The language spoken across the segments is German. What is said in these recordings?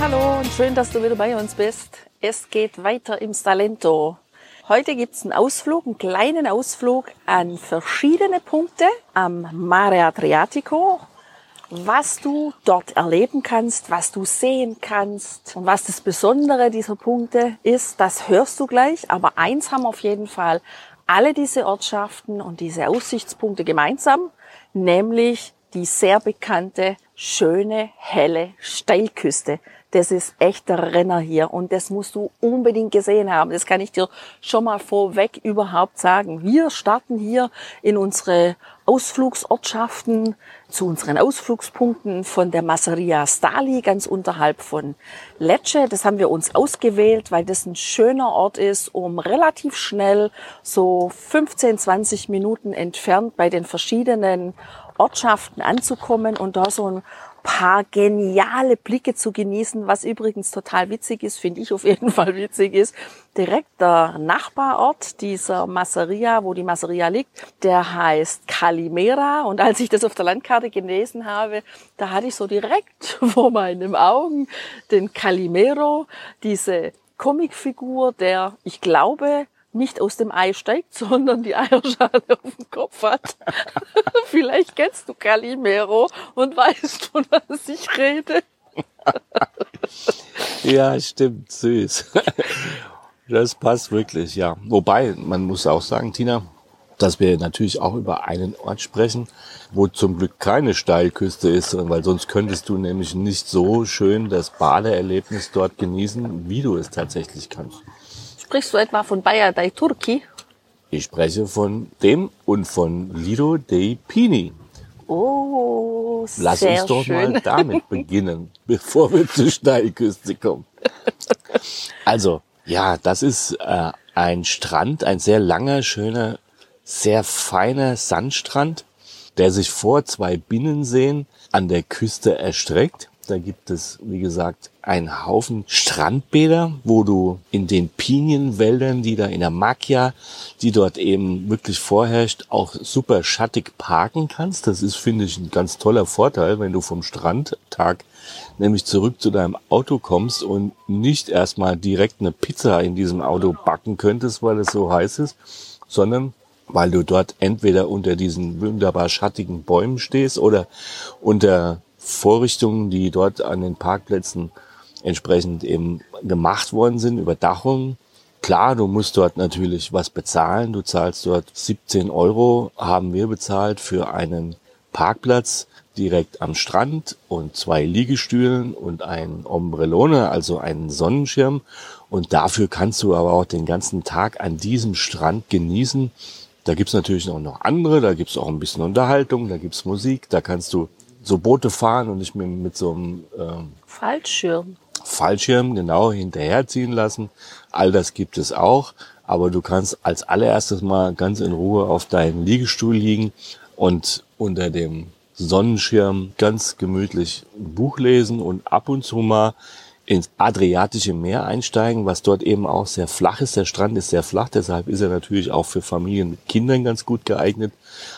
Hallo und schön, dass du wieder bei uns bist. Es geht weiter im Salento. Heute gibt's einen Ausflug, einen kleinen Ausflug an verschiedene Punkte am Mare Adriatico. Was du dort erleben kannst, was du sehen kannst und was das Besondere dieser Punkte ist, das hörst du gleich. Aber eins haben auf jeden Fall alle diese Ortschaften und diese Aussichtspunkte gemeinsam, nämlich die sehr bekannte, schöne, helle Steilküste. Das ist echter Renner hier und das musst du unbedingt gesehen haben. Das kann ich dir schon mal vorweg überhaupt sagen. Wir starten hier in unsere Ausflugsortschaften zu unseren Ausflugspunkten von der Masseria Stali ganz unterhalb von Lecce. Das haben wir uns ausgewählt, weil das ein schöner Ort ist, um relativ schnell so 15, 20 Minuten entfernt bei den verschiedenen Ortschaften anzukommen und da so ein paar geniale Blicke zu genießen, was übrigens total witzig ist, finde ich auf jeden Fall witzig ist. Direkt der Nachbarort dieser Masseria, wo die Masseria liegt, der heißt Calimera und als ich das auf der Landkarte gelesen habe, da hatte ich so direkt vor meinen Augen den Calimero, diese Comicfigur, der, ich glaube, nicht aus dem Ei steigt, sondern die Eierschale auf dem Kopf hat. Vielleicht kennst du Calimero und weißt, von was ich rede. ja, stimmt, süß. Das passt wirklich, ja. Wobei, man muss auch sagen, Tina, dass wir natürlich auch über einen Ort sprechen, wo zum Glück keine Steilküste ist, weil sonst könntest du nämlich nicht so schön das Badeerlebnis dort genießen, wie du es tatsächlich kannst. Sprichst du etwa von Bayer dei Turchi? Ich spreche von dem und von Lido dei Pini. Oh, Lass sehr uns doch schön. mal damit beginnen, bevor wir zur Steilküste kommen. Also, ja, das ist äh, ein Strand, ein sehr langer, schöner, sehr feiner Sandstrand, der sich vor zwei Binnenseen an der Küste erstreckt. Da gibt es, wie gesagt, einen Haufen Strandbäder, wo du in den Pinienwäldern, die da in der Macchia, die dort eben wirklich vorherrscht, auch super schattig parken kannst. Das ist, finde ich, ein ganz toller Vorteil, wenn du vom Strandtag nämlich zurück zu deinem Auto kommst und nicht erstmal direkt eine Pizza in diesem Auto backen könntest, weil es so heiß ist, sondern weil du dort entweder unter diesen wunderbar schattigen Bäumen stehst oder unter Vorrichtungen, die dort an den Parkplätzen entsprechend eben gemacht worden sind, Überdachungen. Klar, du musst dort natürlich was bezahlen. Du zahlst dort 17 Euro, haben wir bezahlt für einen Parkplatz direkt am Strand und zwei Liegestühlen und ein Ombrellone, also einen Sonnenschirm. Und dafür kannst du aber auch den ganzen Tag an diesem Strand genießen. Da gibt's natürlich auch noch andere, da gibt's auch ein bisschen Unterhaltung, da gibt's Musik, da kannst du so Boote fahren und nicht mit, mit so einem ähm, Fallschirm. Fallschirm genau hinterherziehen lassen. All das gibt es auch, aber du kannst als allererstes mal ganz in Ruhe auf deinem Liegestuhl liegen und unter dem Sonnenschirm ganz gemütlich ein Buch lesen und ab und zu mal ins Adriatische Meer einsteigen, was dort eben auch sehr flach ist. Der Strand ist sehr flach, deshalb ist er natürlich auch für Familien mit Kindern ganz gut geeignet.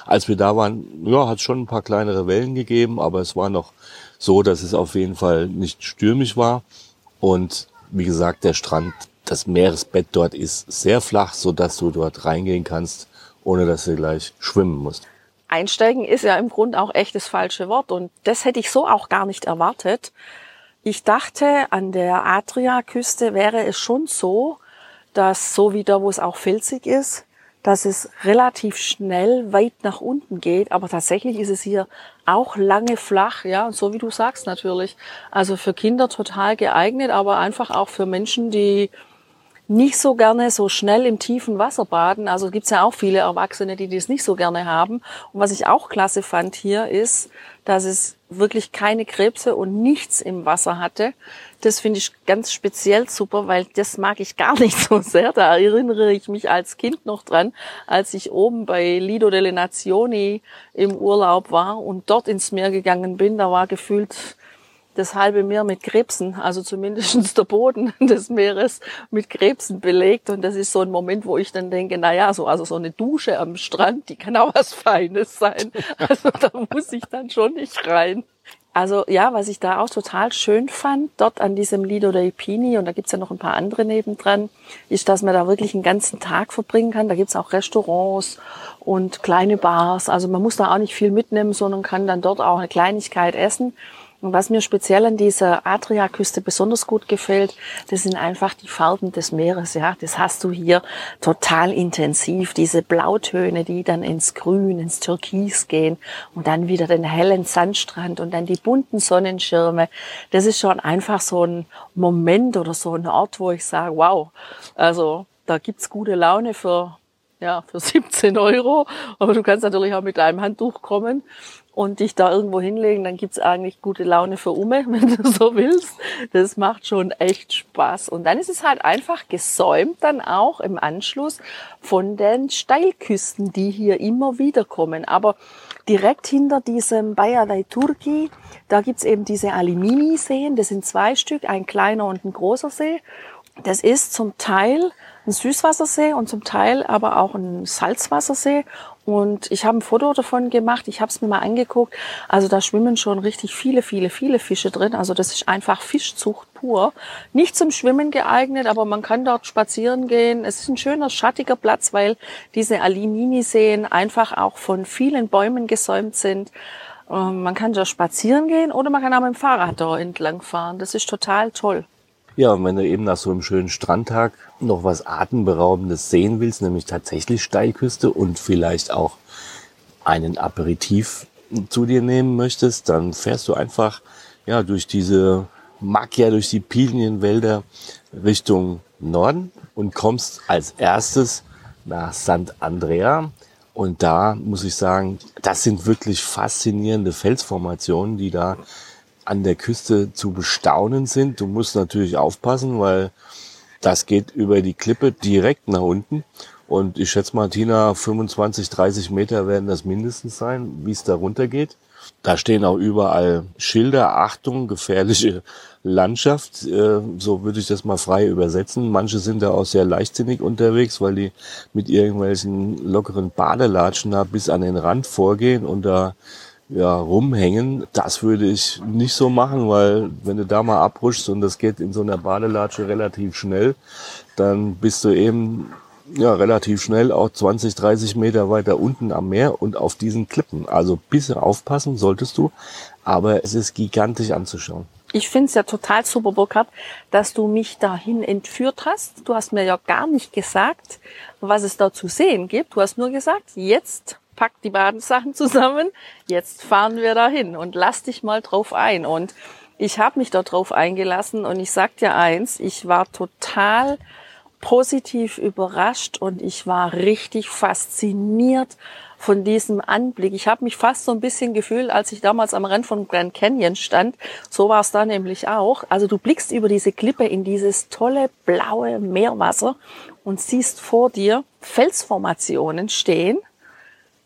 Als wir da waren, ja, hat schon ein paar kleinere Wellen gegeben, aber es war noch so, dass es auf jeden Fall nicht stürmisch war. Und wie gesagt, der Strand, das Meeresbett dort ist sehr flach, so dass du dort reingehen kannst, ohne dass du gleich schwimmen musst. Einsteigen ist ja im Grunde auch echt das falsche Wort und das hätte ich so auch gar nicht erwartet. Ich dachte, an der Adria-Küste wäre es schon so, dass so wie da, wo es auch felsig ist, dass es relativ schnell weit nach unten geht. Aber tatsächlich ist es hier auch lange flach, ja, und so wie du sagst natürlich. Also für Kinder total geeignet, aber einfach auch für Menschen, die nicht so gerne so schnell im tiefen Wasser baden. Also gibt's ja auch viele Erwachsene, die das nicht so gerne haben. Und was ich auch klasse fand hier ist, dass es wirklich keine Krebse und nichts im Wasser hatte. Das finde ich ganz speziell super, weil das mag ich gar nicht so sehr. Da erinnere ich mich als Kind noch dran, als ich oben bei Lido delle Nazioni im Urlaub war und dort ins Meer gegangen bin. Da war gefühlt das halbe Meer mit Krebsen, also zumindest der Boden des Meeres mit Krebsen belegt. Und das ist so ein Moment, wo ich dann denke, na ja, so, also so eine Dusche am Strand, die kann auch was Feines sein. Also da muss ich dann schon nicht rein. Also ja, was ich da auch total schön fand, dort an diesem Lido dei Pini, und da gibt's ja noch ein paar andere nebendran, ist, dass man da wirklich einen ganzen Tag verbringen kann. Da gibt's auch Restaurants und kleine Bars. Also man muss da auch nicht viel mitnehmen, sondern kann dann dort auch eine Kleinigkeit essen. Und was mir speziell an dieser Adriaküste besonders gut gefällt, das sind einfach die Farben des Meeres. Ja, das hast du hier total intensiv. Diese Blautöne, die dann ins Grün, ins Türkis gehen und dann wieder den hellen Sandstrand und dann die bunten Sonnenschirme. Das ist schon einfach so ein Moment oder so ein Ort, wo ich sage, wow, also da gibt's gute Laune für ja, für 17 Euro. Aber du kannst natürlich auch mit deinem Handtuch kommen und dich da irgendwo hinlegen, dann gibt's eigentlich gute Laune für Ume, wenn du so willst. Das macht schon echt Spaß. Und dann ist es halt einfach gesäumt dann auch im Anschluss von den Steilküsten, die hier immer wieder kommen. Aber direkt hinter diesem Bayer dei Turki, da gibt's eben diese Alimini-Seen. Das sind zwei Stück, ein kleiner und ein großer See. Das ist zum Teil ein Süßwassersee und zum Teil aber auch ein Salzwassersee. Und ich habe ein Foto davon gemacht, ich habe es mir mal angeguckt. Also da schwimmen schon richtig viele, viele, viele Fische drin. Also das ist einfach Fischzucht pur. Nicht zum Schwimmen geeignet, aber man kann dort spazieren gehen. Es ist ein schöner, schattiger Platz, weil diese Alimini-Seen einfach auch von vielen Bäumen gesäumt sind. Ähm, man kann da spazieren gehen oder man kann auch mit dem Fahrrad da entlang fahren. Das ist total toll. Ja, und wenn du eben nach so einem schönen Strandtag noch was Atemberaubendes sehen willst, nämlich tatsächlich Steilküste und vielleicht auch einen Aperitif zu dir nehmen möchtest, dann fährst du einfach ja durch diese Macchia, durch die Pinienwälder Richtung Norden und kommst als erstes nach Sant'Andrea. Und da muss ich sagen, das sind wirklich faszinierende Felsformationen, die da an der Küste zu bestaunen sind. Du musst natürlich aufpassen, weil das geht über die Klippe direkt nach unten. Und ich schätze mal, Tina, 25, 30 Meter werden das mindestens sein, wie es da runter geht. Da stehen auch überall Schilder, Achtung, gefährliche Landschaft. Äh, so würde ich das mal frei übersetzen. Manche sind da auch sehr leichtsinnig unterwegs, weil die mit irgendwelchen lockeren Badelatschen da bis an den Rand vorgehen und da ja, rumhängen. Das würde ich nicht so machen, weil wenn du da mal abrutschst und das geht in so einer Badelatsche relativ schnell, dann bist du eben ja, relativ schnell auch 20, 30 Meter weiter unten am Meer und auf diesen Klippen. Also bisschen aufpassen solltest du, aber es ist gigantisch anzuschauen. Ich finde es ja total super, Burkhard, dass du mich dahin entführt hast. Du hast mir ja gar nicht gesagt, was es da zu sehen gibt. Du hast nur gesagt, jetzt pack die Badensachen zusammen, jetzt fahren wir dahin und lass dich mal drauf ein. Und ich habe mich da drauf eingelassen und ich sag dir eins, ich war total positiv überrascht und ich war richtig fasziniert von diesem Anblick. Ich habe mich fast so ein bisschen gefühlt, als ich damals am Rand von Grand Canyon stand. So war es da nämlich auch. Also du blickst über diese Klippe in dieses tolle blaue Meerwasser und siehst vor dir Felsformationen stehen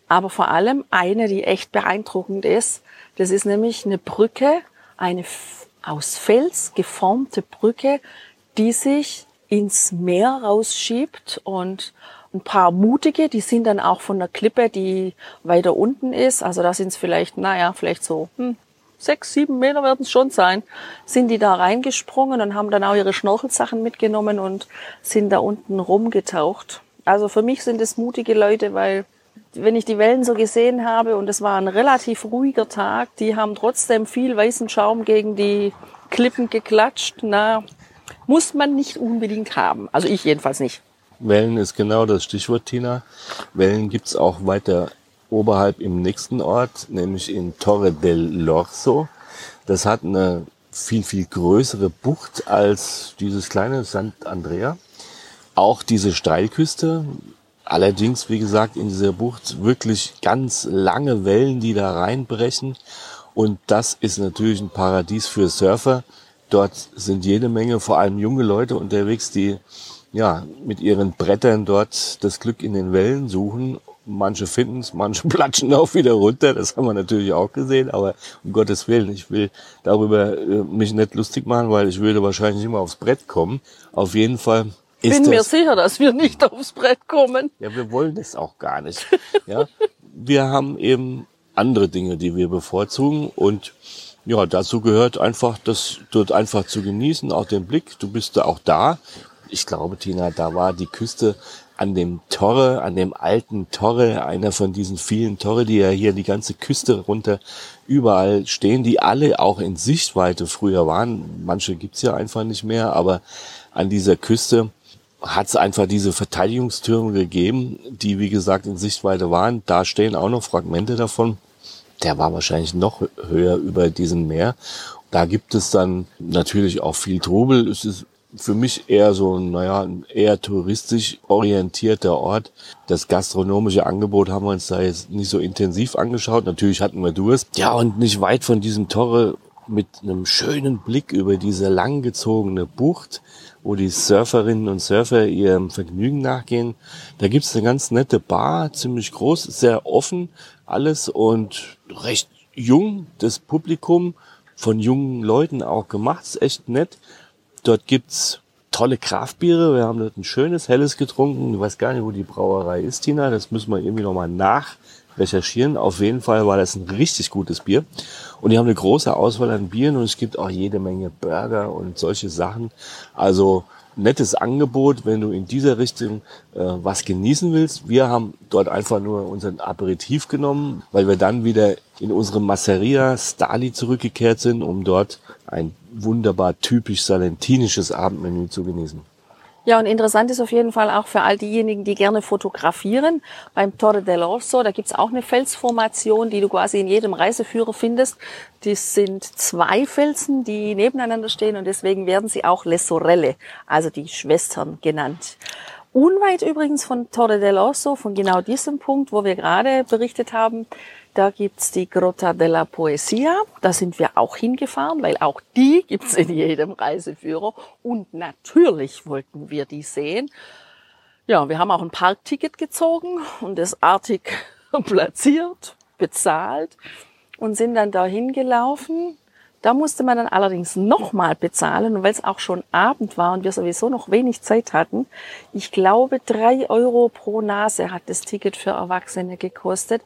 aber vor allem eine, die echt beeindruckend ist. Das ist nämlich eine Brücke, eine aus Fels geformte Brücke, die sich ins Meer rausschiebt und ein paar mutige, die sind dann auch von der Klippe, die weiter unten ist, also da sind es vielleicht, naja, vielleicht so hm, sechs, sieben Meter werden es schon sein, sind die da reingesprungen und haben dann auch ihre Schnorchelsachen mitgenommen und sind da unten rumgetaucht. Also für mich sind es mutige Leute, weil wenn ich die Wellen so gesehen habe und es war ein relativ ruhiger Tag, die haben trotzdem viel weißen Schaum gegen die Klippen geklatscht. Na, muss man nicht unbedingt haben. Also ich jedenfalls nicht. Wellen ist genau das Stichwort, Tina. Wellen gibt's auch weiter oberhalb im nächsten Ort, nämlich in Torre del Lorso. Das hat eine viel, viel größere Bucht als dieses kleine St. Andrea. auch diese Steilküste. Allerdings, wie gesagt, in dieser Bucht wirklich ganz lange Wellen, die da reinbrechen. Und das ist natürlich ein Paradies für Surfer. Dort sind jede Menge, vor allem junge Leute unterwegs, die ja mit ihren Brettern dort das Glück in den Wellen suchen. Manche finden es, manche platschen auch wieder runter. Das haben wir natürlich auch gesehen. Aber um Gottes Willen, ich will darüber äh, mich nicht lustig machen, weil ich würde wahrscheinlich immer aufs Brett kommen. Auf jeden Fall ich bin mir sicher, dass wir nicht aufs Brett kommen. Ja, wir wollen das auch gar nicht. Ja, wir haben eben andere Dinge, die wir bevorzugen und ja, dazu gehört einfach, das dort einfach zu genießen, auch den Blick. Du bist da auch da. Ich glaube, Tina, da war die Küste an dem Torre, an dem alten Torre, einer von diesen vielen Torre, die ja hier die ganze Küste runter überall stehen, die alle auch in Sichtweite früher waren. Manche gibt's ja einfach nicht mehr, aber an dieser Küste hat es einfach diese Verteidigungstürme gegeben, die wie gesagt in Sichtweite waren. Da stehen auch noch Fragmente davon. Der war wahrscheinlich noch höher über diesem Meer. Da gibt es dann natürlich auch viel Trubel. Es ist für mich eher so, naja, ein eher touristisch orientierter Ort. Das gastronomische Angebot haben wir uns da jetzt nicht so intensiv angeschaut. Natürlich hatten wir Durst. Ja, und nicht weit von diesem Torre mit einem schönen Blick über diese langgezogene Bucht wo die Surferinnen und Surfer ihrem Vergnügen nachgehen. Da gibt's eine ganz nette Bar, ziemlich groß, sehr offen alles und recht jung, das Publikum von jungen Leuten auch gemacht, ist echt nett. Dort gibt's tolle Kraftbiere. Wir haben dort ein schönes, helles getrunken. Ich weiß gar nicht, wo die Brauerei ist, Tina. Das müssen wir irgendwie nochmal nachrecherchieren. Auf jeden Fall war das ein richtig gutes Bier. Und die haben eine große Auswahl an Bieren und es gibt auch jede Menge Burger und solche Sachen. Also nettes Angebot, wenn du in dieser Richtung äh, was genießen willst. Wir haben dort einfach nur unseren Aperitif genommen, weil wir dann wieder in unsere Masseria Stali zurückgekehrt sind, um dort ein wunderbar typisch salentinisches Abendmenü zu genießen. Ja, und interessant ist auf jeden Fall auch für all diejenigen, die gerne fotografieren. Beim Torre dell'Orso, da gibt's auch eine Felsformation, die du quasi in jedem Reiseführer findest. Das sind zwei Felsen, die nebeneinander stehen und deswegen werden sie auch Le Sorelle, also die Schwestern genannt. Unweit übrigens von Torre dell'Orso, von genau diesem Punkt, wo wir gerade berichtet haben, da gibt's die Grotta della Poesia. Da sind wir auch hingefahren, weil auch die gibt's in jedem Reiseführer. Und natürlich wollten wir die sehen. Ja, wir haben auch ein Parkticket gezogen und es artig platziert, bezahlt und sind dann dahin gelaufen da musste man dann allerdings nochmal bezahlen. Und weil es auch schon Abend war und wir sowieso noch wenig Zeit hatten, ich glaube drei Euro pro Nase hat das Ticket für Erwachsene gekostet,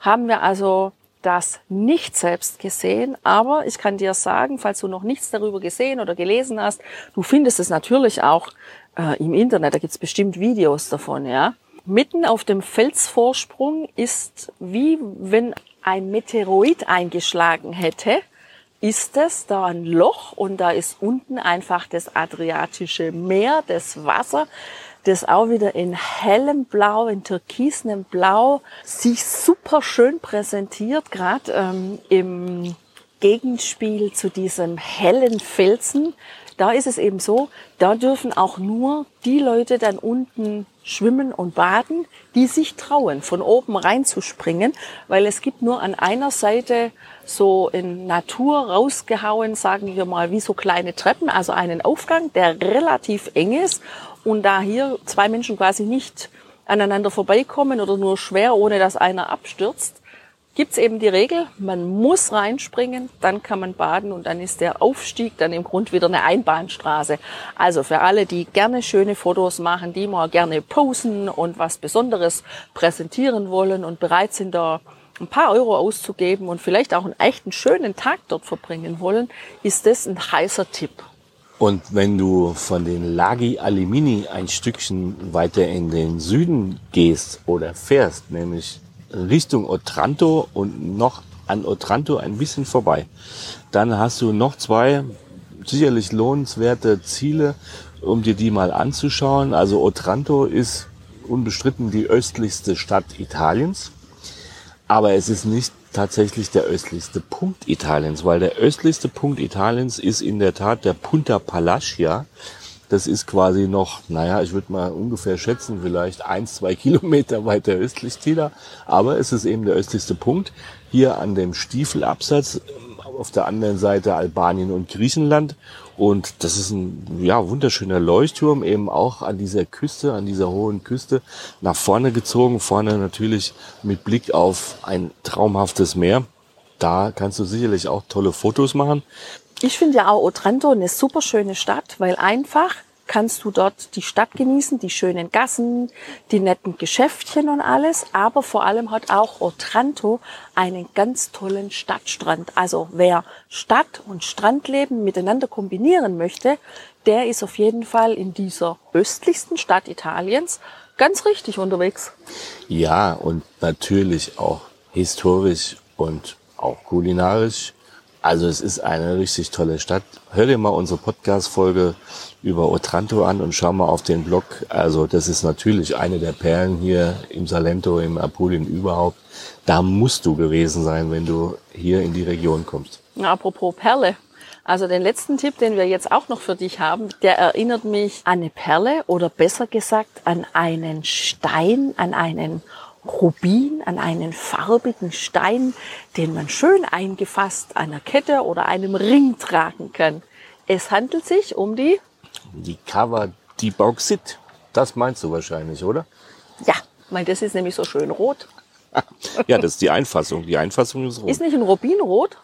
haben wir also das nicht selbst gesehen, aber ich kann dir sagen, falls du noch nichts darüber gesehen oder gelesen hast, du findest es natürlich auch äh, im Internet, da gibt's bestimmt Videos davon, ja. Mitten auf dem Felsvorsprung ist wie wenn ein Meteoroid eingeschlagen hätte ist es da ein Loch und da ist unten einfach das Adriatische Meer, das Wasser, das auch wieder in hellem Blau, in türkisnem Blau sich super schön präsentiert, gerade ähm, im Gegenspiel zu diesem hellen Felsen. Da ist es eben so, da dürfen auch nur die Leute dann unten schwimmen und baden, die sich trauen, von oben reinzuspringen, weil es gibt nur an einer Seite so in Natur rausgehauen, sagen wir mal, wie so kleine Treppen, also einen Aufgang, der relativ eng ist. Und da hier zwei Menschen quasi nicht aneinander vorbeikommen oder nur schwer, ohne dass einer abstürzt, gibt's eben die Regel, man muss reinspringen, dann kann man baden und dann ist der Aufstieg dann im Grund wieder eine Einbahnstraße. Also für alle, die gerne schöne Fotos machen, die mal gerne posen und was Besonderes präsentieren wollen und bereit sind, da ein paar Euro auszugeben und vielleicht auch einen echten schönen Tag dort verbringen wollen, ist das ein heißer Tipp. Und wenn du von den Laghi Alimini ein Stückchen weiter in den Süden gehst oder fährst, nämlich Richtung Otranto und noch an Otranto ein bisschen vorbei, dann hast du noch zwei sicherlich lohnenswerte Ziele, um dir die mal anzuschauen. Also Otranto ist unbestritten die östlichste Stadt Italiens. Aber es ist nicht tatsächlich der östlichste Punkt Italiens, weil der östlichste Punkt Italiens ist in der Tat der Punta Palacia. Das ist quasi noch, naja, ich würde mal ungefähr schätzen, vielleicht eins, zwei Kilometer weiter östlich Tila. Aber es ist eben der östlichste Punkt. Hier an dem Stiefelabsatz, auf der anderen Seite Albanien und Griechenland. Und das ist ein ja, wunderschöner Leuchtturm, eben auch an dieser Küste, an dieser hohen Küste, nach vorne gezogen. Vorne natürlich mit Blick auf ein traumhaftes Meer. Da kannst du sicherlich auch tolle Fotos machen. Ich finde ja auch Otranto eine super schöne Stadt, weil einfach kannst du dort die Stadt genießen, die schönen Gassen, die netten Geschäftchen und alles. Aber vor allem hat auch Otranto einen ganz tollen Stadtstrand. Also wer Stadt und Strandleben miteinander kombinieren möchte, der ist auf jeden Fall in dieser östlichsten Stadt Italiens ganz richtig unterwegs. Ja, und natürlich auch historisch und auch kulinarisch also es ist eine richtig tolle Stadt. Hör dir mal unsere Podcast-Folge über Otranto an und schau mal auf den Blog. Also das ist natürlich eine der Perlen hier im Salento, im Apulien überhaupt. Da musst du gewesen sein, wenn du hier in die Region kommst. Apropos Perle. Also den letzten Tipp, den wir jetzt auch noch für dich haben, der erinnert mich an eine Perle oder besser gesagt an einen Stein, an einen Rubin an einen farbigen Stein, den man schön eingefasst einer Kette oder einem Ring tragen kann. Es handelt sich um die die Cover die Bauxit. Das meinst du wahrscheinlich, oder? Ja, weil das ist nämlich so schön rot. ja, das ist die Einfassung. Die Einfassung ist rot. Ist nicht ein Rubin rot?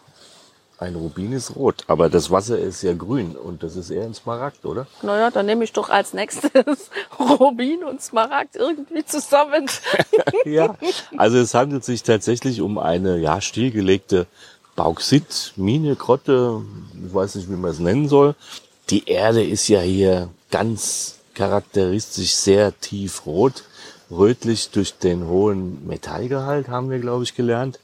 Ein Rubin ist rot, aber das Wasser ist ja grün und das ist eher ein Smaragd, oder? Naja, dann nehme ich doch als nächstes Rubin und Smaragd irgendwie zusammen. ja, also es handelt sich tatsächlich um eine ja stillgelegte Bauxit, Mine, Grotte, ich weiß nicht, wie man es nennen soll. Die Erde ist ja hier ganz charakteristisch sehr tiefrot, rötlich durch den hohen Metallgehalt, haben wir, glaube ich, gelernt.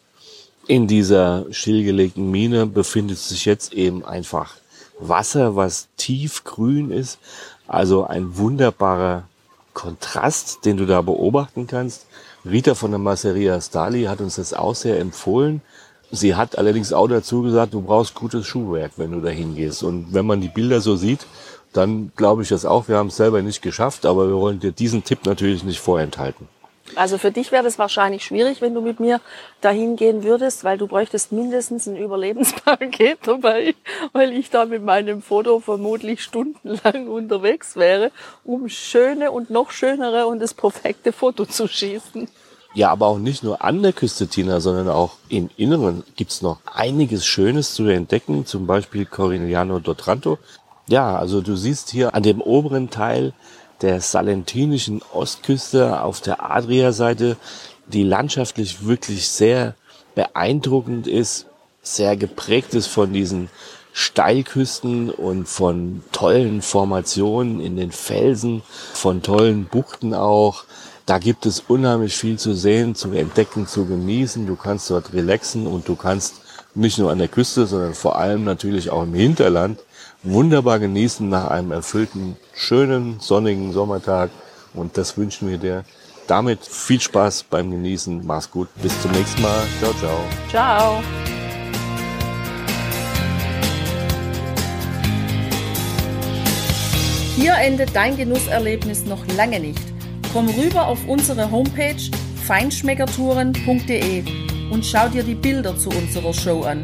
In dieser stillgelegten Mine befindet sich jetzt eben einfach Wasser, was tiefgrün ist. Also ein wunderbarer Kontrast, den du da beobachten kannst. Rita von der Masseria Stali hat uns das auch sehr empfohlen. Sie hat allerdings auch dazu gesagt, du brauchst gutes Schuhwerk, wenn du da hingehst. Und wenn man die Bilder so sieht, dann glaube ich das auch. Wir haben es selber nicht geschafft, aber wir wollen dir diesen Tipp natürlich nicht vorenthalten. Also für dich wäre das wahrscheinlich schwierig, wenn du mit mir dahin gehen würdest, weil du bräuchtest mindestens ein Überlebenspaket dabei, weil ich da mit meinem Foto vermutlich stundenlang unterwegs wäre, um schöne und noch schönere und das perfekte Foto zu schießen. Ja, aber auch nicht nur an der Küste, Tina, sondern auch im Inneren gibt's noch einiges Schönes zu entdecken, zum Beispiel Corigliano d'Otranto. Ja, also du siehst hier an dem oberen Teil der salentinischen Ostküste auf der Adria-Seite, die landschaftlich wirklich sehr beeindruckend ist, sehr geprägt ist von diesen Steilküsten und von tollen Formationen in den Felsen, von tollen Buchten auch. Da gibt es unheimlich viel zu sehen, zu entdecken, zu genießen. Du kannst dort relaxen und du kannst nicht nur an der Küste, sondern vor allem natürlich auch im Hinterland wunderbar genießen nach einem erfüllten, schönen, sonnigen Sommertag. Und das wünschen wir dir. Damit viel Spaß beim Genießen. Mach's gut. Bis zum nächsten Mal. Ciao, ciao. Ciao. Hier endet dein Genusserlebnis noch lange nicht. Komm rüber auf unsere Homepage feinschmeckertouren.de und schau dir die Bilder zu unserer Show an.